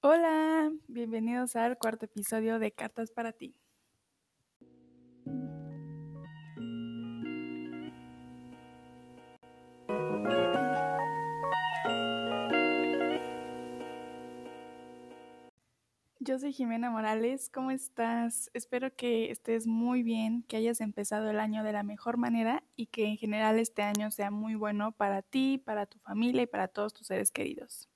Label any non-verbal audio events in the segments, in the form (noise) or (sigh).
Hola, bienvenidos al cuarto episodio de Cartas para ti. Yo soy Jimena Morales, ¿cómo estás? Espero que estés muy bien, que hayas empezado el año de la mejor manera y que en general este año sea muy bueno para ti, para tu familia y para todos tus seres queridos.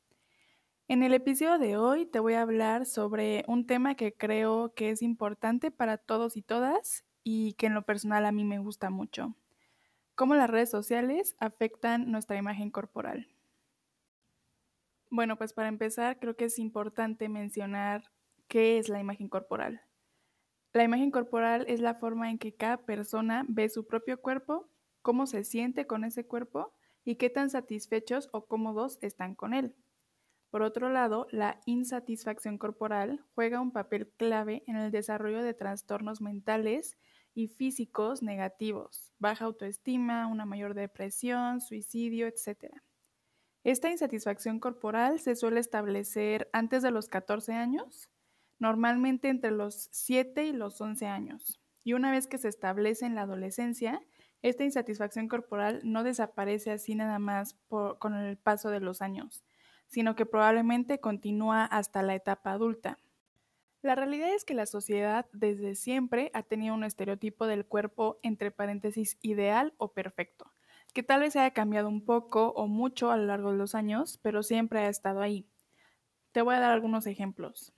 En el episodio de hoy te voy a hablar sobre un tema que creo que es importante para todos y todas y que en lo personal a mí me gusta mucho. Cómo las redes sociales afectan nuestra imagen corporal. Bueno, pues para empezar creo que es importante mencionar qué es la imagen corporal. La imagen corporal es la forma en que cada persona ve su propio cuerpo, cómo se siente con ese cuerpo y qué tan satisfechos o cómodos están con él. Por otro lado, la insatisfacción corporal juega un papel clave en el desarrollo de trastornos mentales y físicos negativos, baja autoestima, una mayor depresión, suicidio, etc. Esta insatisfacción corporal se suele establecer antes de los 14 años, normalmente entre los 7 y los 11 años. Y una vez que se establece en la adolescencia, esta insatisfacción corporal no desaparece así nada más con el paso de los años, sino que probablemente continúa hasta la etapa adulta. La realidad es que la sociedad desde siempre ha tenido un estereotipo del cuerpo entre paréntesis ideal o perfecto, que tal vez haya cambiado un poco o mucho a lo largo de los años, pero siempre ha estado ahí. Te voy a dar algunos ejemplos.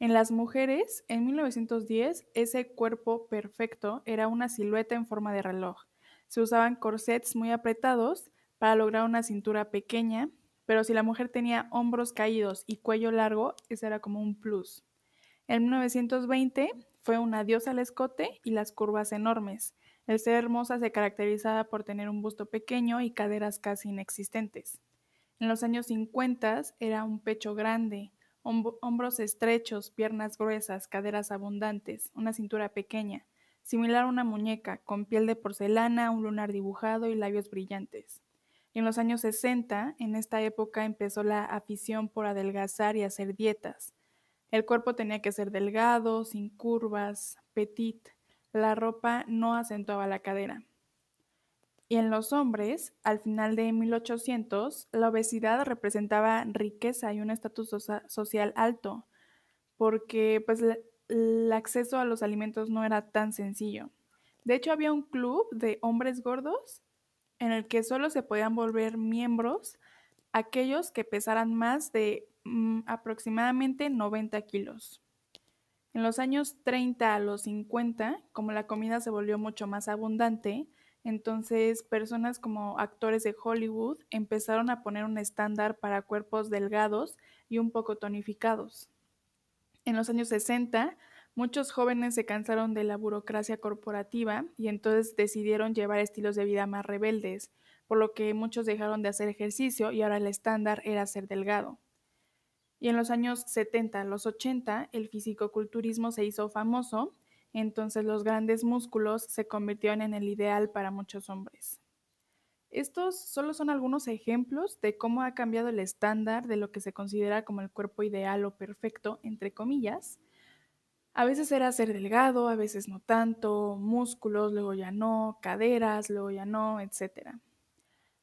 En las mujeres, en 1910, ese cuerpo perfecto era una silueta en forma de reloj. Se usaban corsets muy apretados para lograr una cintura pequeña pero si la mujer tenía hombros caídos y cuello largo, ese era como un plus. En 1920 fue un adiós al escote y las curvas enormes. El ser hermosa se caracterizaba por tener un busto pequeño y caderas casi inexistentes. En los años 50 era un pecho grande, hombros estrechos, piernas gruesas, caderas abundantes, una cintura pequeña, similar a una muñeca, con piel de porcelana, un lunar dibujado y labios brillantes. En los años 60, en esta época empezó la afición por adelgazar y hacer dietas. El cuerpo tenía que ser delgado, sin curvas, petit. La ropa no acentuaba la cadera. Y en los hombres, al final de 1800, la obesidad representaba riqueza y un estatus social alto, porque pues, el acceso a los alimentos no era tan sencillo. De hecho, había un club de hombres gordos en el que solo se podían volver miembros aquellos que pesaran más de mm, aproximadamente 90 kilos. En los años 30 a los 50, como la comida se volvió mucho más abundante, entonces personas como actores de Hollywood empezaron a poner un estándar para cuerpos delgados y un poco tonificados. En los años 60, Muchos jóvenes se cansaron de la burocracia corporativa y entonces decidieron llevar estilos de vida más rebeldes, por lo que muchos dejaron de hacer ejercicio y ahora el estándar era ser delgado. Y en los años 70 a los 80 el fisicoculturismo se hizo famoso, entonces los grandes músculos se convirtieron en el ideal para muchos hombres. Estos solo son algunos ejemplos de cómo ha cambiado el estándar de lo que se considera como el cuerpo ideal o perfecto, entre comillas, a veces era ser delgado, a veces no tanto, músculos, luego ya no, caderas, luego ya no, etc.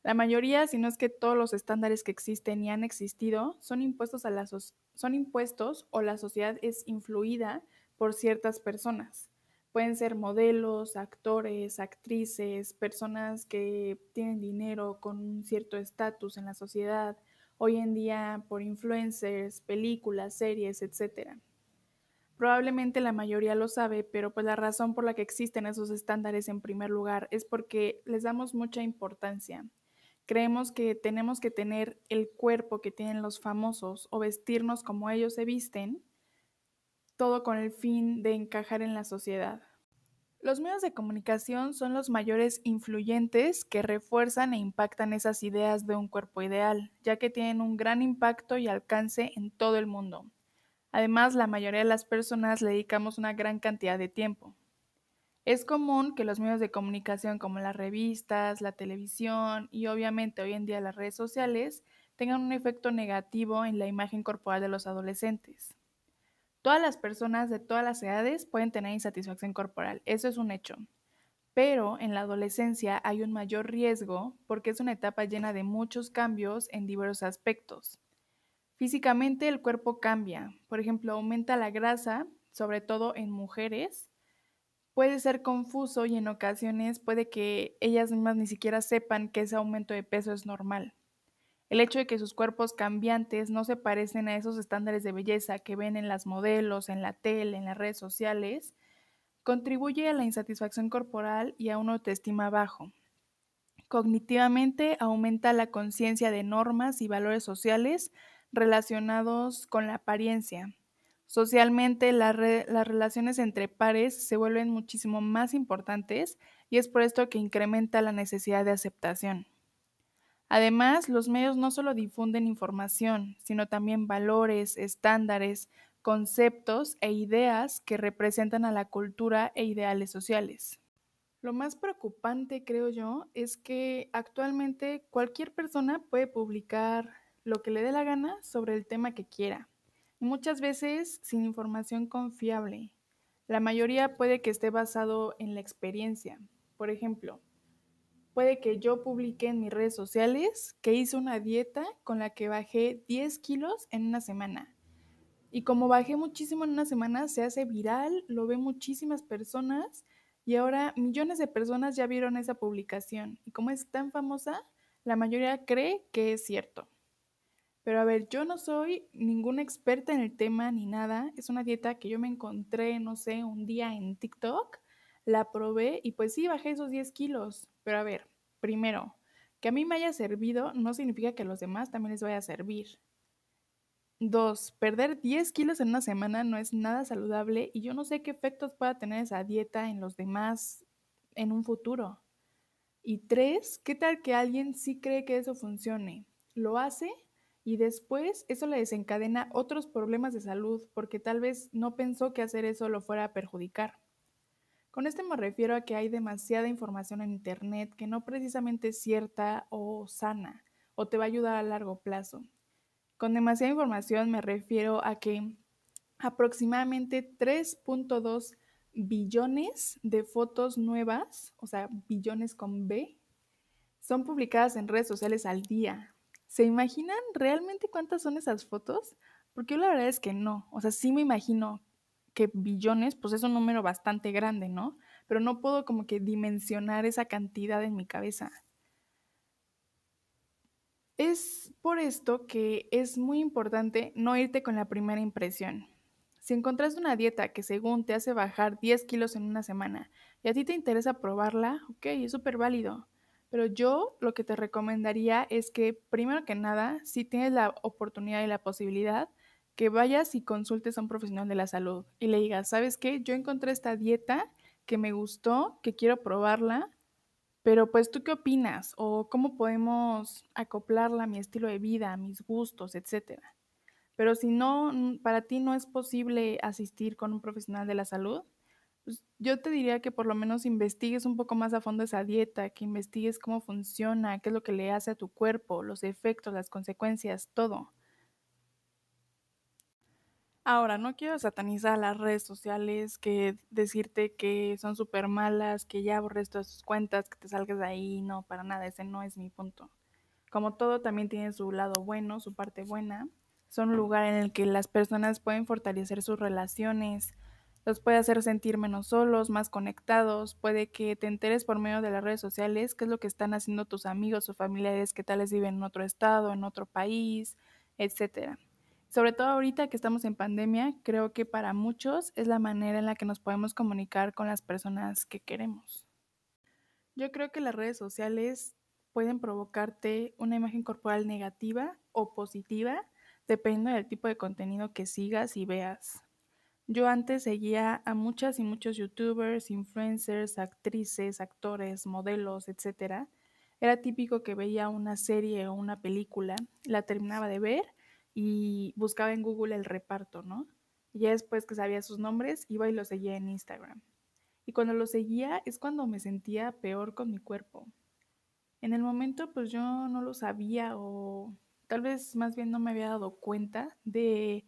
La mayoría, si no es que todos los estándares que existen y han existido, son impuestos, a la son impuestos o la sociedad es influida por ciertas personas. Pueden ser modelos, actores, actrices, personas que tienen dinero con un cierto estatus en la sociedad, hoy en día por influencers, películas, series, etc. Probablemente la mayoría lo sabe, pero pues la razón por la que existen esos estándares en primer lugar es porque les damos mucha importancia. Creemos que tenemos que tener el cuerpo que tienen los famosos o vestirnos como ellos se visten, todo con el fin de encajar en la sociedad. Los medios de comunicación son los mayores influyentes que refuerzan e impactan esas ideas de un cuerpo ideal, ya que tienen un gran impacto y alcance en todo el mundo. Además, la mayoría de las personas le dedicamos una gran cantidad de tiempo. Es común que los medios de comunicación como las revistas, la televisión y obviamente hoy en día las redes sociales tengan un efecto negativo en la imagen corporal de los adolescentes. Todas las personas de todas las edades pueden tener insatisfacción corporal, eso es un hecho. Pero en la adolescencia hay un mayor riesgo porque es una etapa llena de muchos cambios en diversos aspectos. Físicamente el cuerpo cambia, por ejemplo, aumenta la grasa, sobre todo en mujeres. Puede ser confuso y en ocasiones puede que ellas mismas ni siquiera sepan que ese aumento de peso es normal. El hecho de que sus cuerpos cambiantes no se parecen a esos estándares de belleza que ven en las modelos, en la tele, en las redes sociales, contribuye a la insatisfacción corporal y a una autoestima bajo. Cognitivamente aumenta la conciencia de normas y valores sociales relacionados con la apariencia. Socialmente las relaciones entre pares se vuelven muchísimo más importantes y es por esto que incrementa la necesidad de aceptación. Además, los medios no solo difunden información, sino también valores, estándares, conceptos e ideas que representan a la cultura e ideales sociales. Lo más preocupante, creo yo, es que actualmente cualquier persona puede publicar lo que le dé la gana sobre el tema que quiera, muchas veces sin información confiable. La mayoría puede que esté basado en la experiencia. Por ejemplo, puede que yo publique en mis redes sociales que hice una dieta con la que bajé 10 kilos en una semana. Y como bajé muchísimo en una semana, se hace viral, lo ven muchísimas personas y ahora millones de personas ya vieron esa publicación. Y como es tan famosa, la mayoría cree que es cierto. Pero a ver, yo no soy ninguna experta en el tema ni nada. Es una dieta que yo me encontré, no sé, un día en TikTok la probé y pues sí, bajé esos 10 kilos. Pero a ver, primero, que a mí me haya servido no significa que a los demás también les vaya a servir. Dos, perder 10 kilos en una semana no es nada saludable y yo no sé qué efectos pueda tener esa dieta en los demás en un futuro. Y tres, ¿qué tal que alguien sí cree que eso funcione? Lo hace y después eso le desencadena otros problemas de salud porque tal vez no pensó que hacer eso lo fuera a perjudicar. Con esto me refiero a que hay demasiada información en Internet que no precisamente es cierta o sana o te va a ayudar a largo plazo. Con demasiada información me refiero a que aproximadamente 3.2 billones de fotos nuevas, o sea, billones con B, son publicadas en redes sociales al día. ¿Se imaginan realmente cuántas son esas fotos? Porque yo la verdad es que no. O sea, sí me imagino que billones, pues es un número bastante grande, ¿no? Pero no puedo como que dimensionar esa cantidad en mi cabeza. Es por esto que es muy importante no irte con la primera impresión. Si encontraste una dieta que según te hace bajar 10 kilos en una semana y a ti te interesa probarla, ok, es súper válido. Pero yo lo que te recomendaría es que, primero que nada, si tienes la oportunidad y la posibilidad, que vayas y consultes a un profesional de la salud y le digas, ¿sabes qué? Yo encontré esta dieta que me gustó, que quiero probarla, pero pues tú qué opinas o cómo podemos acoplarla a mi estilo de vida, a mis gustos, etcétera. Pero si no, para ti no es posible asistir con un profesional de la salud, pues yo te diría que por lo menos investigues un poco más a fondo esa dieta, que investigues cómo funciona, qué es lo que le hace a tu cuerpo, los efectos, las consecuencias, todo. Ahora, no quiero satanizar las redes sociales, que decirte que son súper malas, que ya borres todas tus cuentas, que te salgas de ahí, no, para nada, ese no es mi punto. Como todo también tiene su lado bueno, su parte buena. Son un lugar en el que las personas pueden fortalecer sus relaciones, los puede hacer sentir menos solos, más conectados, puede que te enteres por medio de las redes sociales qué es lo que están haciendo tus amigos o familiares que tales viven en otro estado, en otro país, etcétera. Sobre todo ahorita que estamos en pandemia, creo que para muchos es la manera en la que nos podemos comunicar con las personas que queremos. Yo creo que las redes sociales pueden provocarte una imagen corporal negativa o positiva, dependiendo del tipo de contenido que sigas y veas. Yo antes seguía a muchas y muchos youtubers, influencers, actrices, actores, modelos, etc. Era típico que veía una serie o una película, la terminaba de ver y buscaba en Google el reparto, ¿no? Y ya después que sabía sus nombres, iba y lo seguía en Instagram. Y cuando lo seguía es cuando me sentía peor con mi cuerpo. En el momento pues yo no lo sabía o tal vez más bien no me había dado cuenta de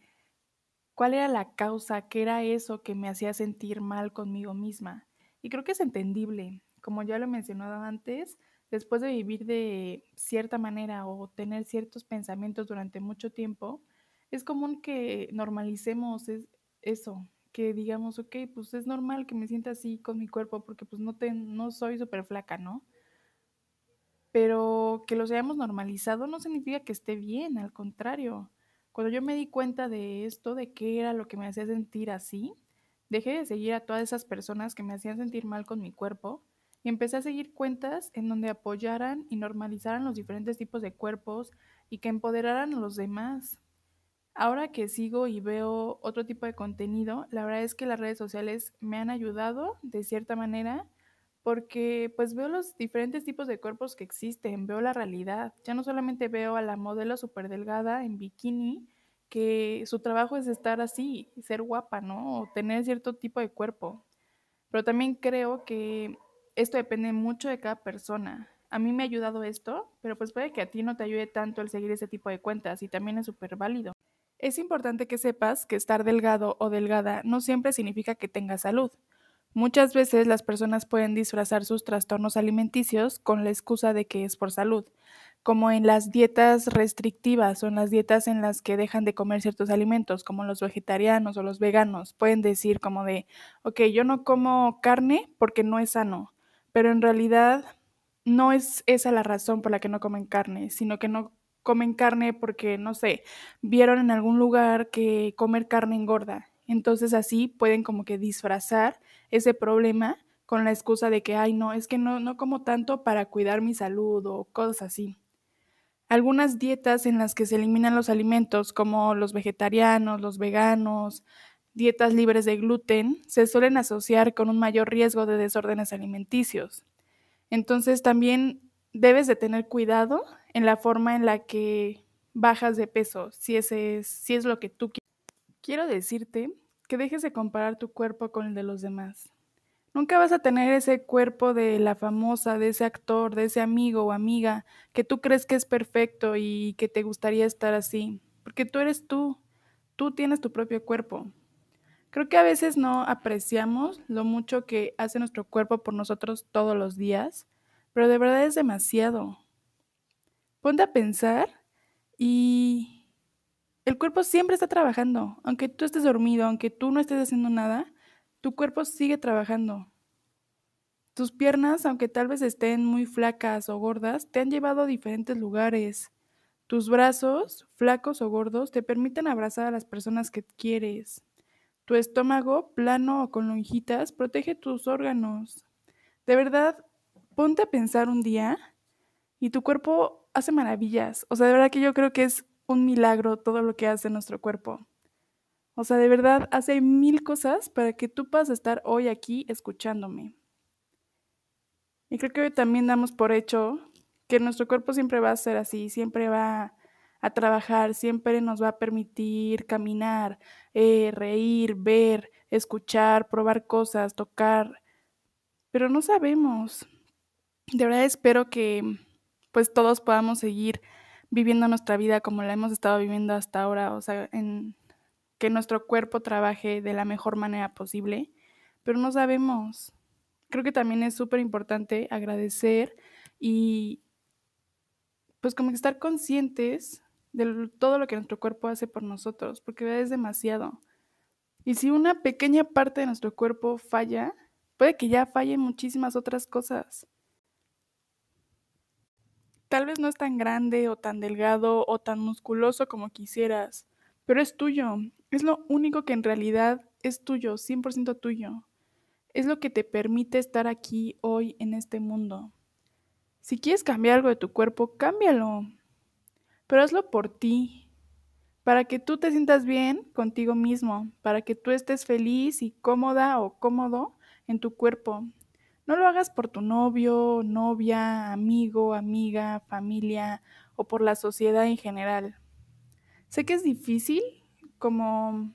cuál era la causa, qué era eso que me hacía sentir mal conmigo misma. Y creo que es entendible, como ya lo he mencionado antes, después de vivir de cierta manera o tener ciertos pensamientos durante mucho tiempo, es común que normalicemos eso, que digamos, ok, pues es normal que me sienta así con mi cuerpo porque pues no, te, no soy súper flaca, ¿no? Pero que los hayamos normalizado no significa que esté bien, al contrario. Cuando yo me di cuenta de esto, de qué era lo que me hacía sentir así, dejé de seguir a todas esas personas que me hacían sentir mal con mi cuerpo y empecé a seguir cuentas en donde apoyaran y normalizaran los diferentes tipos de cuerpos y que empoderaran a los demás. Ahora que sigo y veo otro tipo de contenido, la verdad es que las redes sociales me han ayudado de cierta manera porque pues veo los diferentes tipos de cuerpos que existen, veo la realidad. Ya no solamente veo a la modelo súper delgada en bikini, que su trabajo es estar así, ser guapa, ¿no? O tener cierto tipo de cuerpo. Pero también creo que esto depende mucho de cada persona. A mí me ha ayudado esto, pero pues puede que a ti no te ayude tanto el seguir ese tipo de cuentas y también es súper válido. Es importante que sepas que estar delgado o delgada no siempre significa que tengas salud. Muchas veces las personas pueden disfrazar sus trastornos alimenticios con la excusa de que es por salud, como en las dietas restrictivas o en las dietas en las que dejan de comer ciertos alimentos, como los vegetarianos o los veganos. Pueden decir como de, ok, yo no como carne porque no es sano, pero en realidad no es esa la razón por la que no comen carne, sino que no comen carne porque, no sé, vieron en algún lugar que comer carne engorda entonces así pueden como que disfrazar ese problema con la excusa de que, ay, no, es que no, no como tanto para cuidar mi salud o cosas así. Algunas dietas en las que se eliminan los alimentos, como los vegetarianos, los veganos, dietas libres de gluten, se suelen asociar con un mayor riesgo de desórdenes alimenticios. Entonces también debes de tener cuidado en la forma en la que bajas de peso, si, ese es, si es lo que tú quieres. Quiero decirte que dejes de comparar tu cuerpo con el de los demás. Nunca vas a tener ese cuerpo de la famosa, de ese actor, de ese amigo o amiga que tú crees que es perfecto y que te gustaría estar así, porque tú eres tú, tú tienes tu propio cuerpo. Creo que a veces no apreciamos lo mucho que hace nuestro cuerpo por nosotros todos los días, pero de verdad es demasiado. Ponte a pensar y el cuerpo siempre está trabajando. Aunque tú estés dormido, aunque tú no estés haciendo nada, tu cuerpo sigue trabajando. Tus piernas, aunque tal vez estén muy flacas o gordas, te han llevado a diferentes lugares. Tus brazos, flacos o gordos, te permiten abrazar a las personas que quieres. Tu estómago, plano o con lonjitas, protege tus órganos. De verdad, ponte a pensar un día y tu cuerpo hace maravillas. O sea, de verdad que yo creo que es un milagro todo lo que hace nuestro cuerpo. O sea, de verdad hace mil cosas para que tú puedas estar hoy aquí escuchándome. Y creo que hoy también damos por hecho que nuestro cuerpo siempre va a ser así, siempre va a trabajar, siempre nos va a permitir caminar, eh, reír, ver, escuchar, probar cosas, tocar, pero no sabemos. De verdad espero que pues todos podamos seguir viviendo nuestra vida como la hemos estado viviendo hasta ahora, o sea, en que nuestro cuerpo trabaje de la mejor manera posible, pero no sabemos. Creo que también es súper importante agradecer y pues como estar conscientes de todo lo que nuestro cuerpo hace por nosotros, porque es demasiado. Y si una pequeña parte de nuestro cuerpo falla, puede que ya fallen muchísimas otras cosas. Tal vez no es tan grande o tan delgado o tan musculoso como quisieras, pero es tuyo. Es lo único que en realidad es tuyo, 100% tuyo. Es lo que te permite estar aquí hoy en este mundo. Si quieres cambiar algo de tu cuerpo, cámbialo. Pero hazlo por ti, para que tú te sientas bien contigo mismo, para que tú estés feliz y cómoda o cómodo en tu cuerpo. No lo hagas por tu novio, novia, amigo, amiga, familia o por la sociedad en general. Sé que es difícil como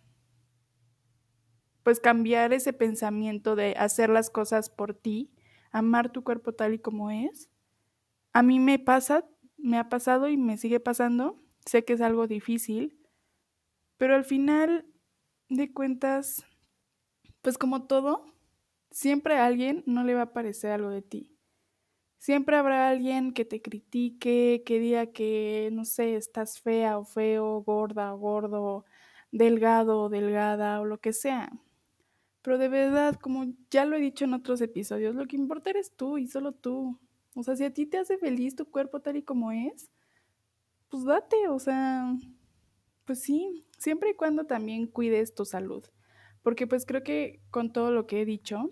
pues cambiar ese pensamiento de hacer las cosas por ti, amar tu cuerpo tal y como es. A mí me pasa, me ha pasado y me sigue pasando sé que es algo difícil, pero al final de cuentas, pues como todo, siempre a alguien no le va a parecer algo de ti. Siempre habrá alguien que te critique, que diga que, no sé, estás fea o feo, gorda o gordo, delgado o delgada o lo que sea. Pero de verdad, como ya lo he dicho en otros episodios, lo que importa eres tú y solo tú. O sea, si a ti te hace feliz tu cuerpo tal y como es, pues date, o sea, pues sí, siempre y cuando también cuides tu salud. Porque pues creo que con todo lo que he dicho,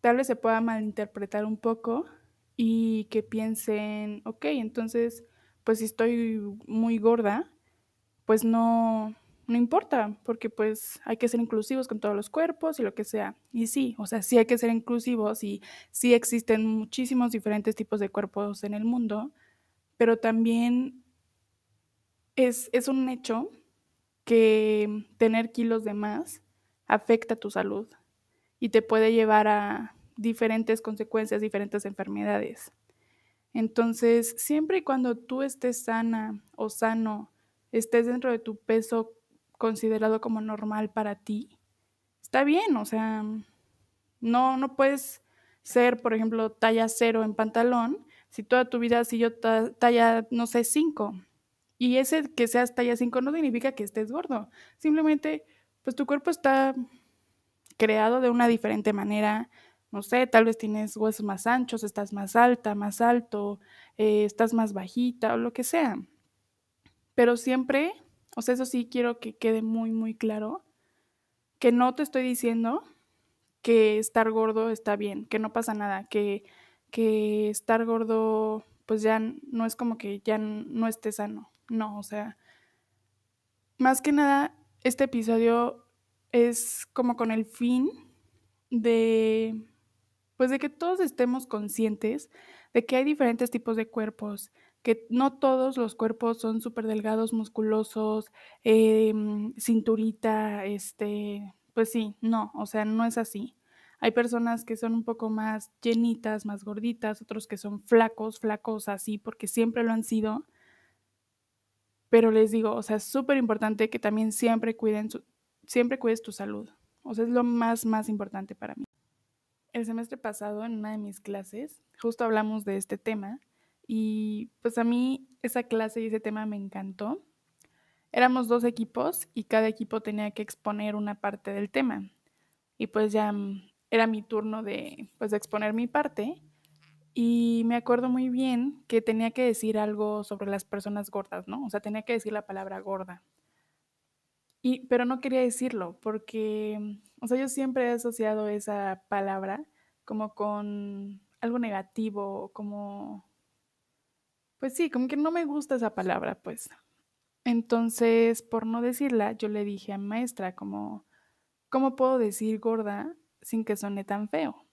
tal vez se pueda malinterpretar un poco y que piensen, ok, entonces, pues si estoy muy gorda, pues no, no importa, porque pues hay que ser inclusivos con todos los cuerpos y lo que sea. Y sí, o sea, sí hay que ser inclusivos y sí existen muchísimos diferentes tipos de cuerpos en el mundo, pero también es, es un hecho que tener kilos de más afecta tu salud y te puede llevar a diferentes consecuencias, diferentes enfermedades. Entonces, siempre y cuando tú estés sana o sano, estés dentro de tu peso considerado como normal para ti, está bien, o sea, no, no puedes ser, por ejemplo, talla cero en pantalón si toda tu vida has sido talla, no sé, cinco. Y ese que seas talla 5 no significa que estés gordo. Simplemente, pues tu cuerpo está creado de una diferente manera. No sé, tal vez tienes huesos más anchos, estás más alta, más alto, eh, estás más bajita o lo que sea. Pero siempre, o sea, eso sí quiero que quede muy, muy claro, que no te estoy diciendo que estar gordo está bien, que no pasa nada, que, que estar gordo pues ya no es como que ya no esté sano. No, o sea, más que nada, este episodio es como con el fin de, pues de que todos estemos conscientes de que hay diferentes tipos de cuerpos, que no todos los cuerpos son súper delgados, musculosos, em, cinturita, este, pues sí, no, o sea, no es así. Hay personas que son un poco más llenitas, más gorditas, otros que son flacos, flacos así, porque siempre lo han sido. Pero les digo, o sea, es súper importante que también siempre cuiden, siempre cuides tu salud. O sea, es lo más, más importante para mí. El semestre pasado, en una de mis clases, justo hablamos de este tema y pues a mí esa clase y ese tema me encantó. Éramos dos equipos y cada equipo tenía que exponer una parte del tema. Y pues ya mm, era mi turno de, pues, de exponer mi parte y me acuerdo muy bien que tenía que decir algo sobre las personas gordas, ¿no? O sea, tenía que decir la palabra gorda. Y, pero no quería decirlo porque, o sea, yo siempre he asociado esa palabra como con algo negativo, como, pues sí, como que no me gusta esa palabra, pues. Entonces, por no decirla, yo le dije a maestra como, ¿cómo puedo decir gorda sin que suene tan feo?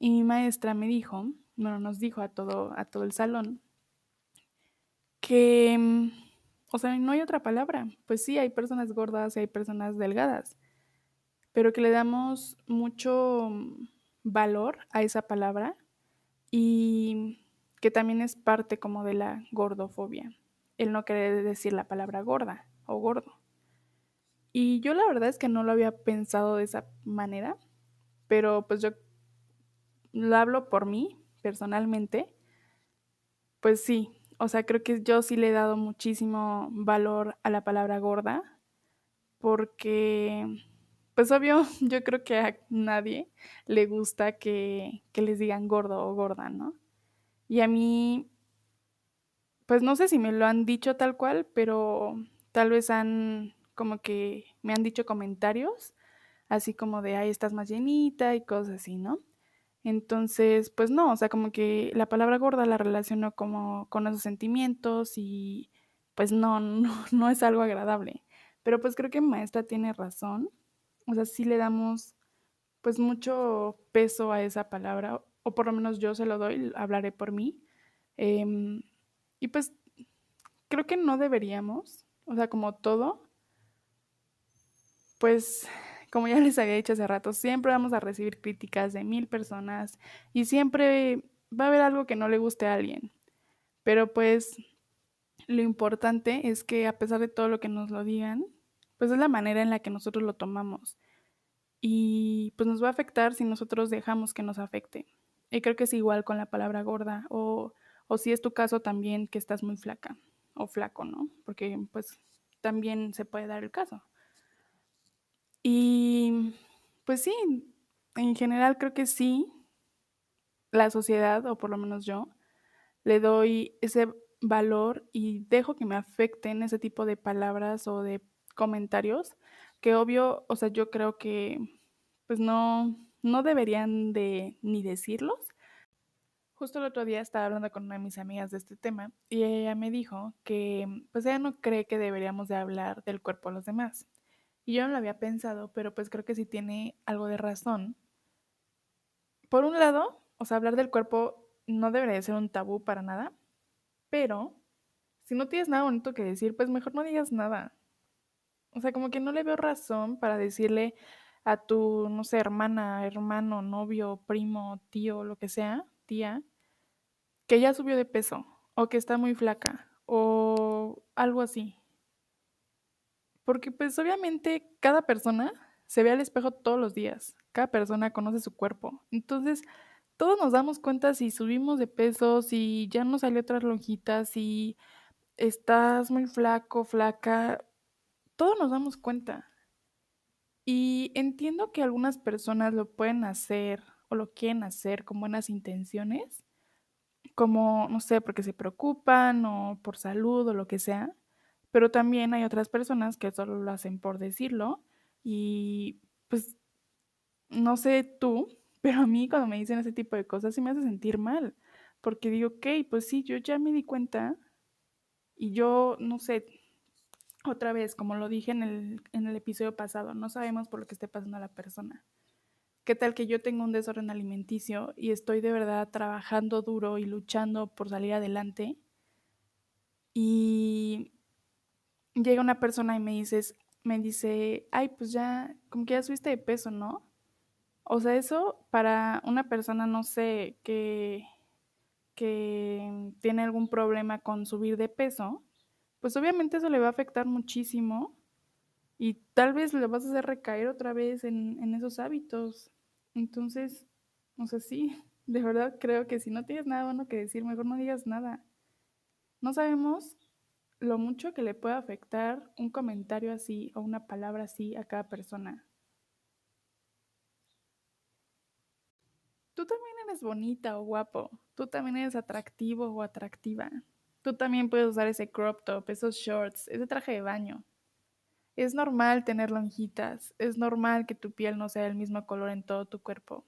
Y mi maestra me dijo bueno, nos dijo a todo, a todo el salón que, mm, o sea, no hay otra palabra. Pues sí, hay personas gordas y hay personas delgadas, pero que le damos mucho mm, valor a esa palabra y que también es parte como de la gordofobia, el no querer decir la palabra gorda o gordo. Y yo la verdad es que no lo había pensado de esa manera, pero pues yo lo hablo por mí, personalmente, pues sí, o sea, creo que yo sí le he dado muchísimo valor a la palabra gorda, porque, pues obvio, (laughs) yo creo que a nadie le gusta que, que les digan gordo o gorda, ¿no? Y a mí, pues no sé si me lo han dicho tal cual, pero tal vez han como que me han dicho comentarios, así como de, ay, estás más llenita y cosas así, ¿no? Entonces, pues no, o sea, como que la palabra gorda la relaciono como con esos sentimientos y pues no, (laughs) no, no es algo agradable. Pero pues creo que maestra tiene razón. O sea, sí le damos pues mucho peso a esa palabra, o por lo menos yo se lo doy, hablaré por mí. Em, y pues creo que no deberíamos, o sea, como todo, pues como ya les había dicho hace rato, siempre vamos a recibir críticas de mil personas y siempre va a haber algo que no le guste a alguien. Pero pues lo importante es que a pesar de todo lo que nos lo digan, pues es la manera en la que nosotros lo tomamos. Y pues nos va a afectar si nosotros dejamos que nos afecte. Y creo que es igual con la palabra gorda o, o si es tu caso también que estás muy flaca o flaco, ¿no? Porque pues también se puede dar el caso. Y pues sí, en general creo que sí, la sociedad, o por lo menos yo, le doy ese valor y dejo que me afecten ese tipo de palabras o de comentarios que obvio, o sea, yo creo que pues no, no deberían de ni decirlos. Justo el otro día estaba hablando con una de mis amigas de este tema y ella me dijo que pues ella no cree que deberíamos de hablar del cuerpo de los demás. Y yo no lo había pensado, pero pues creo que sí tiene algo de razón. Por un lado, o sea, hablar del cuerpo no debería ser un tabú para nada, pero si no tienes nada bonito que decir, pues mejor no digas nada. O sea, como que no le veo razón para decirle a tu, no sé, hermana, hermano, novio, primo, tío, lo que sea, tía, que ya subió de peso o que está muy flaca o algo así. Porque pues obviamente cada persona se ve al espejo todos los días, cada persona conoce su cuerpo. Entonces, todos nos damos cuenta si subimos de peso, si ya nos salió otras lonjitas, si estás muy flaco, flaca, todos nos damos cuenta. Y entiendo que algunas personas lo pueden hacer o lo quieren hacer con buenas intenciones, como, no sé, porque se preocupan o por salud o lo que sea, pero también hay otras personas que solo lo hacen por decirlo y pues no sé tú, (laughs) pero a mí cuando me dicen ese tipo de cosas sí me hace sentir mal, porque digo, ok, pues sí, yo ya me di cuenta y yo, no sé, otra vez, como lo dije en el, en el episodio pasado, no sabemos por lo que esté pasando a la persona. ¿Qué tal que yo tengo un desorden alimenticio y estoy de verdad trabajando duro y luchando por salir adelante? Y llega una persona y me dices, me dice, ay, pues ya, como que ya subiste de peso, ¿no? O sea, eso para una persona, no sé, que, que tiene algún problema con subir de peso, pues obviamente eso le va a afectar muchísimo y tal vez le vas a hacer recaer otra vez en, en esos hábitos. Entonces, no sé, sí, (laughs) de verdad creo que si no tienes nada bueno que decir, mejor no digas nada. No sabemos lo mucho que le puede afectar un comentario así o una palabra así a cada persona. Tú también eres bonita o guapo, tú también eres atractivo o atractiva. Tú también puedes usar ese crop top, esos shorts, ese traje de baño. Es normal tener lonjitas, es normal que tu piel no sea del mismo color en todo tu cuerpo.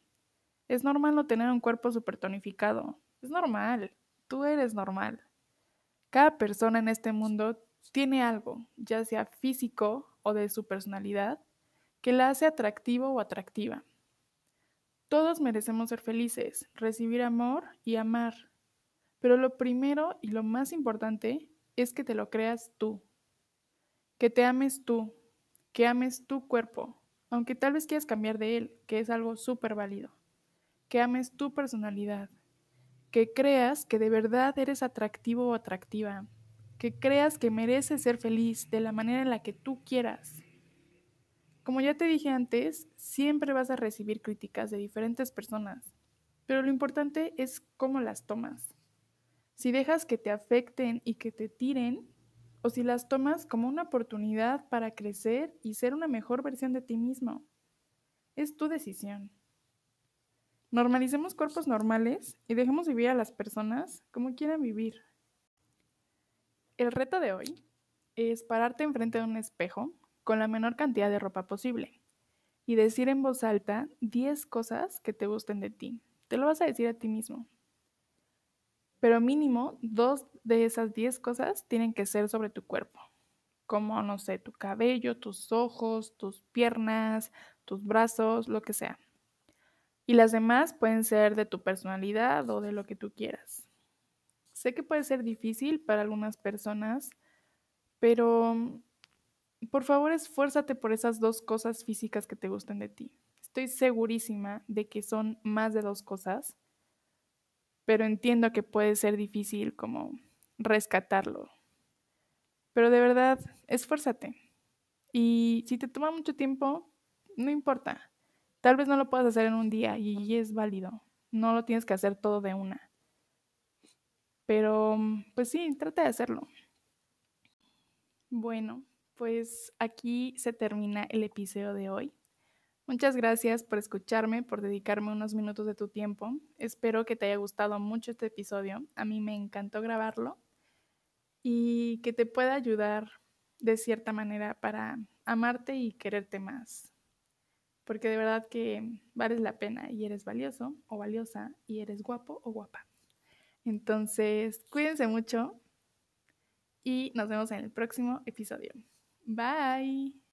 Es normal no tener un cuerpo súper tonificado. Es normal, tú eres normal. Cada persona en este mundo tiene algo, ya sea físico o de su personalidad, que la hace atractivo o atractiva. Todos merecemos ser felices, recibir amor y amar. Pero lo primero y lo más importante es que te lo creas tú. Que te ames tú, que ames tu cuerpo, aunque tal vez quieras cambiar de él, que es algo súper válido. Que ames tu personalidad, que creas que de verdad eres atractivo o atractiva, que creas que mereces ser feliz de la manera en la que tú quieras. Como ya te dije antes, siempre vas a recibir críticas de diferentes personas, pero lo importante es cómo las tomas. Si dejas que te afecten y que te tiren, o si las tomas como una oportunidad para crecer y ser una mejor versión de ti mismo. Es tu decisión. Normalicemos cuerpos normales y dejemos vivir a las personas como quieran vivir. El reto de hoy es pararte enfrente de un espejo con la menor cantidad de ropa posible y decir en voz alta 10 cosas que te gusten de ti. Te lo vas a decir a ti mismo. Pero mínimo dos de esas 10 cosas tienen que ser sobre tu cuerpo, como, no sé, tu cabello, tus ojos, tus piernas, tus brazos, lo que sea. Y las demás pueden ser de tu personalidad o de lo que tú quieras. Sé que puede ser difícil para algunas personas, pero mm, por favor esfuérzate por esas dos cosas físicas que te gusten de ti. Estoy segurísima de que son más de dos cosas, pero entiendo que puede ser difícil como rescatarlo. Pero de verdad, esfuérzate. Y si te toma mucho tiempo, no importa. Tal vez no lo puedas hacer en un día y es válido. No lo tienes que hacer todo de una. Pero, pues sí, trata de hacerlo. Bueno, pues aquí se termina el episodio de hoy. Muchas gracias por escucharme, por dedicarme unos minutos de tu tiempo. Espero que te haya gustado mucho este episodio. A mí me encantó grabarlo y que te pueda ayudar de cierta manera para amarte y quererte más. Porque de verdad que vales la pena y eres valioso o valiosa y eres guapo o guapa. Entonces, cuídense mucho y nos vemos en el próximo episodio. Bye.